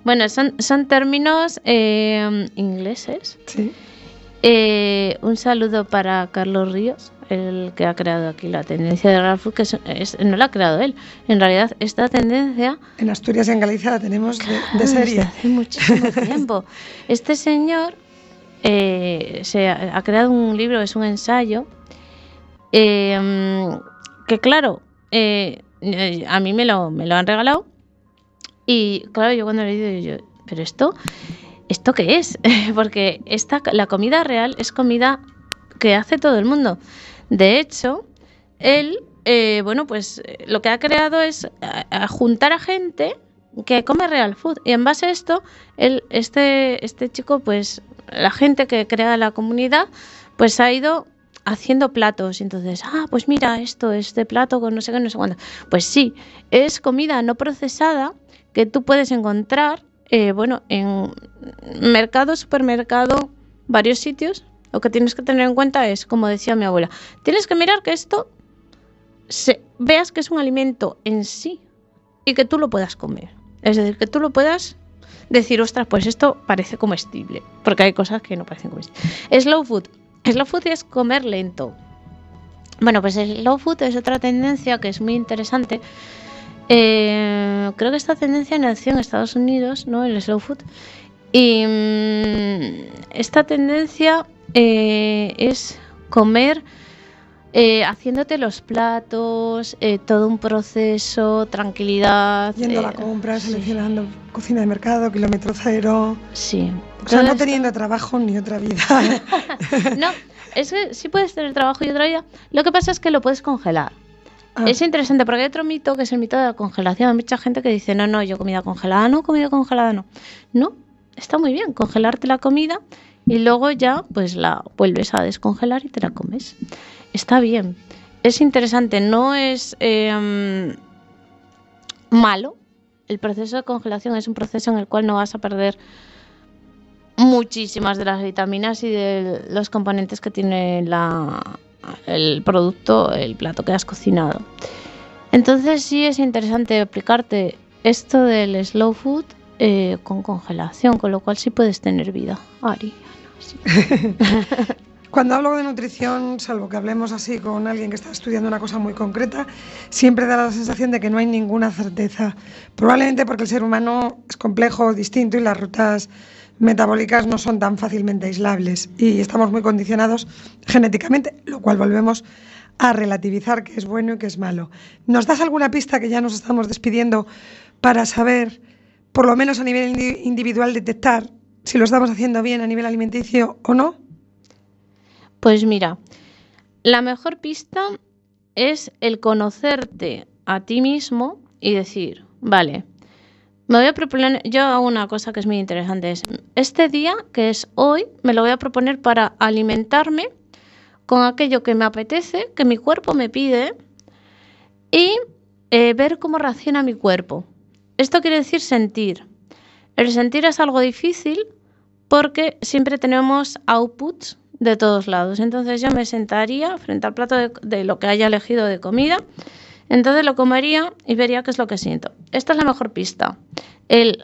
Bueno, son, son términos eh, ingleses Sí. Eh, un saludo para Carlos Ríos, el que ha creado aquí la tendencia de food, que es- es- no la ha creado él. En realidad, esta tendencia En Asturias y en Galicia la tenemos de, de serie. hace muchísimo tiempo. Este señor eh, se ha, ha creado un libro, es un ensayo, eh, que claro, eh, eh, a mí me lo, me lo han regalado y claro, yo cuando lo he leído, yo, pero esto, ¿esto qué es? Porque esta, la comida real es comida que hace todo el mundo. De hecho, él, eh, bueno, pues eh, lo que ha creado es a juntar a gente que come real food. Y en base a esto, él, este, este chico, pues la gente que crea la comunidad, pues ha ido haciendo platos. Entonces, ah, pues mira, esto, este plato con no sé qué, no sé cuándo. Pues sí, es comida no procesada que tú puedes encontrar, eh, bueno, en mercado, supermercado, varios sitios. Lo que tienes que tener en cuenta es, como decía mi abuela, tienes que mirar que esto veas que es un alimento en sí y que tú lo puedas comer. Es decir, que tú lo puedas decir, ostras, pues esto parece comestible, porque hay cosas que no parecen comestibles. Slow food. Slow food es comer lento. Bueno, pues el slow food es otra tendencia que es muy interesante. Eh, creo que esta tendencia nació en Estados Unidos, ¿no? El slow food. Y mm, esta tendencia eh, es comer eh, haciéndote los platos, eh, todo un proceso, tranquilidad. Yendo a la compra, sí, seleccionando cocina de mercado, kilómetro cero. Sí. O sea, no teniendo trabajo ni otra vida. No, es que sí puedes tener trabajo y otra vida. Lo que pasa es que lo puedes congelar. Ah, Es interesante porque hay otro mito que es el mito de la congelación. Hay mucha gente que dice, no, no, yo comida congelada, no, comida congelada, no. No, está muy bien congelarte la comida y luego ya pues la vuelves a descongelar y te la comes. Está bien. Es interesante, no es eh, malo. El proceso de congelación es un proceso en el cual no vas a perder muchísimas de las vitaminas y de los componentes que tiene la, el producto, el plato que has cocinado. Entonces sí es interesante aplicarte esto del slow food eh, con congelación, con lo cual sí puedes tener vida. Ari. Cuando hablo de nutrición, salvo que hablemos así con alguien que está estudiando una cosa muy concreta, siempre da la sensación de que no hay ninguna certeza. Probablemente porque el ser humano es complejo, distinto y las rutas metabólicas no son tan fácilmente aislables y estamos muy condicionados genéticamente, lo cual volvemos a relativizar qué es bueno y qué es malo. ¿Nos das alguna pista que ya nos estamos despidiendo para saber, por lo menos a nivel indi- individual, detectar si lo estamos haciendo bien a nivel alimenticio o no? Pues mira, la mejor pista es el conocerte a ti mismo y decir, vale, me voy a proponer, yo hago una cosa que es muy interesante, es este día, que es hoy, me lo voy a proponer para alimentarme con aquello que me apetece, que mi cuerpo me pide y eh, ver cómo reacciona mi cuerpo. Esto quiere decir sentir. El sentir es algo difícil porque siempre tenemos outputs de todos lados. Entonces yo me sentaría frente al plato de, lo que haya elegido de comida, entonces lo comería y vería qué es lo que siento. Esta es la mejor pista. El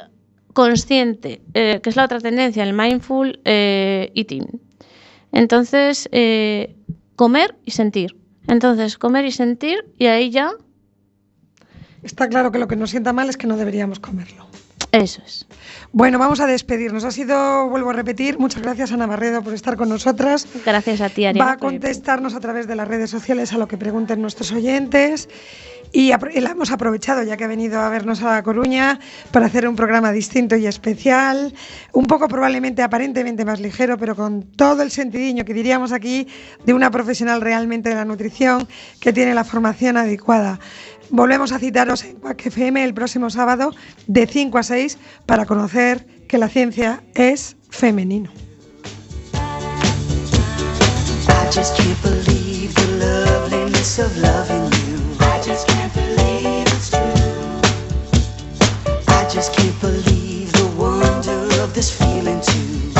consciente, eh, que es la otra tendencia, el mindful eh, eating. Entonces, eh, comer y sentir. Entonces, comer y sentir y ahí ya, Está claro que lo que nos sienta mal es que no deberíamos comerlo. Eso es. Bueno, vamos a despedirnos. Ha sido, vuelvo a repetir, muchas gracias a Navarredo por estar con nosotras. Gracias a ti, Ariana. Va a contestarnos a través de las redes sociales a lo que pregunten nuestros oyentes. Y la hemos aprovechado, ya que ha venido a vernos a La Coruña, para hacer un programa distinto y especial, un poco probablemente aparentemente más ligero, pero con todo el sentidiño que diríamos aquí de una profesional realmente de la nutrición que tiene la formación adecuada. Volvemos a citaros en Quack FM el próximo sábado de 5 a 6 para conocer que la ciencia es femenino. I just can't believe the wonder of this feeling too.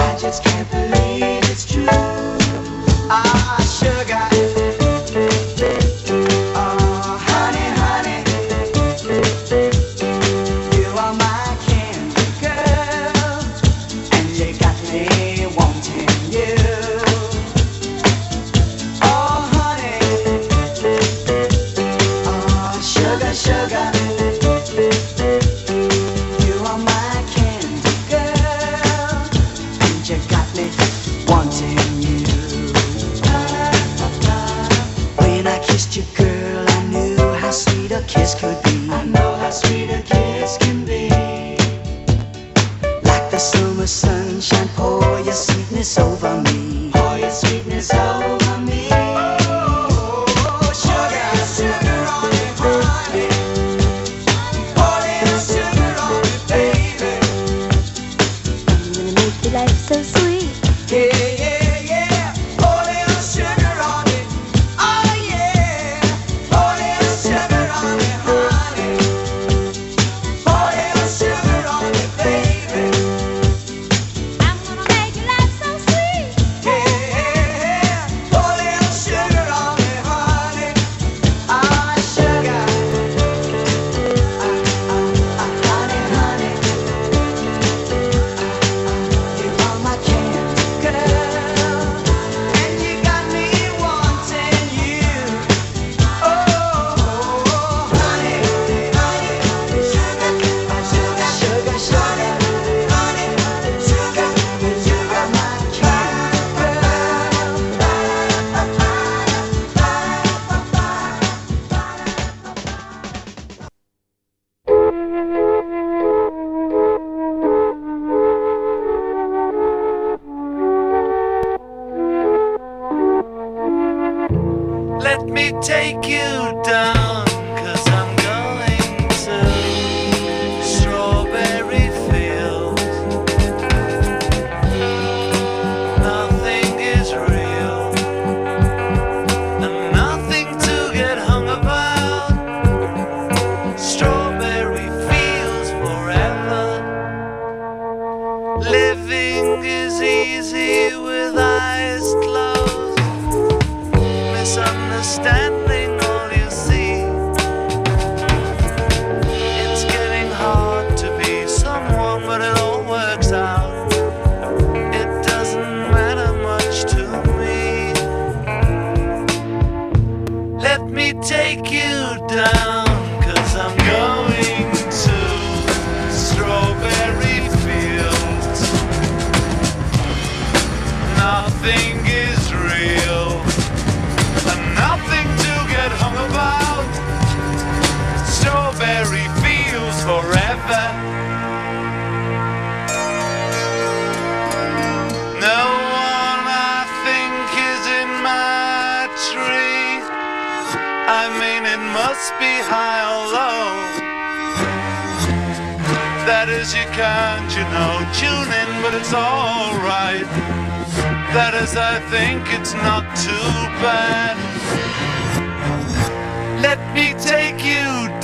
Misunderstanding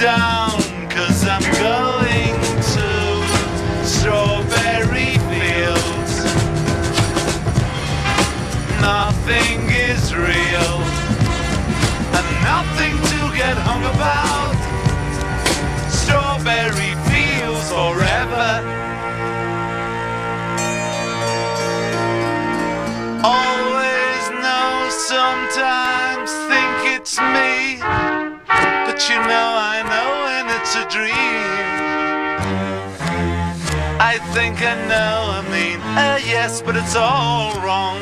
down, cause I'm going real, and nothing to get hung about. Strawberry fields forever. Always know, sometimes think it's me. But you know, I know when it's a dream. I think I know, I mean, uh, yes, but it's all wrong.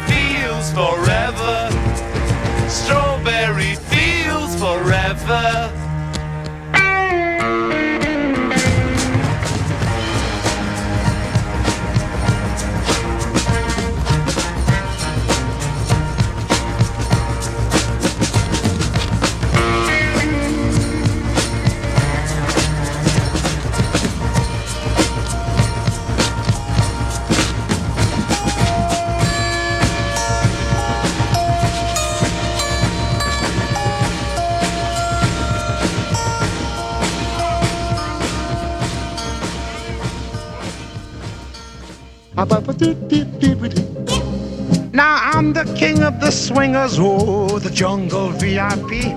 forever. Strawberry fields forever. Now I'm the king of the swingers, oh, the jungle VIP.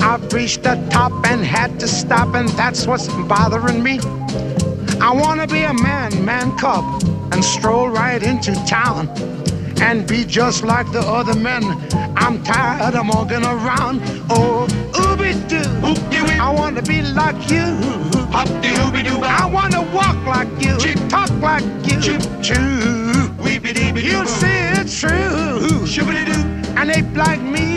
I've reached the top and had to stop, and that's what's bothering me. I wanna be a man, man cub, and stroll right into town and be just like the other men. I'm tired of walking around. Oh, ooby doo. I wanna be like you. Hop de dooby doo. I wanna walk like you. Chip talk like you. Chip choo. Weepy deeby doo. You see it's true. Shibbity doo. An ape like me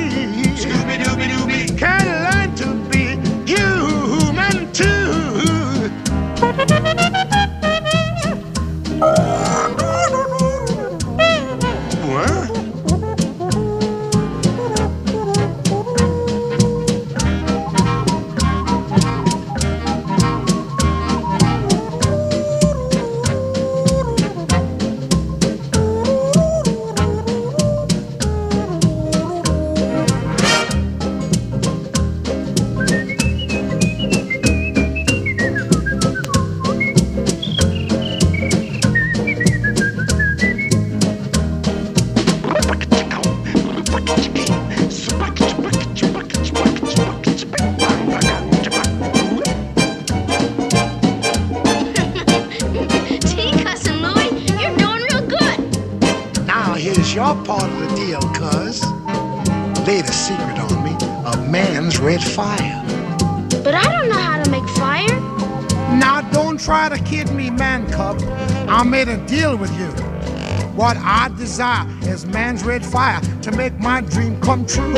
What I desire is man's red fire to make my dream come true.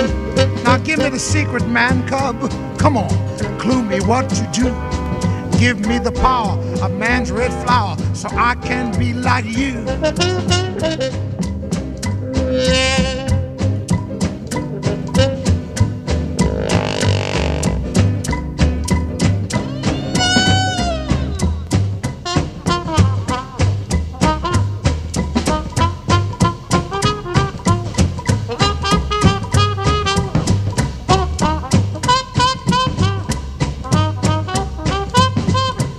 Now give me the secret, man cub. Come on, clue me what to do. Give me the power of man's red flower so I can be like you.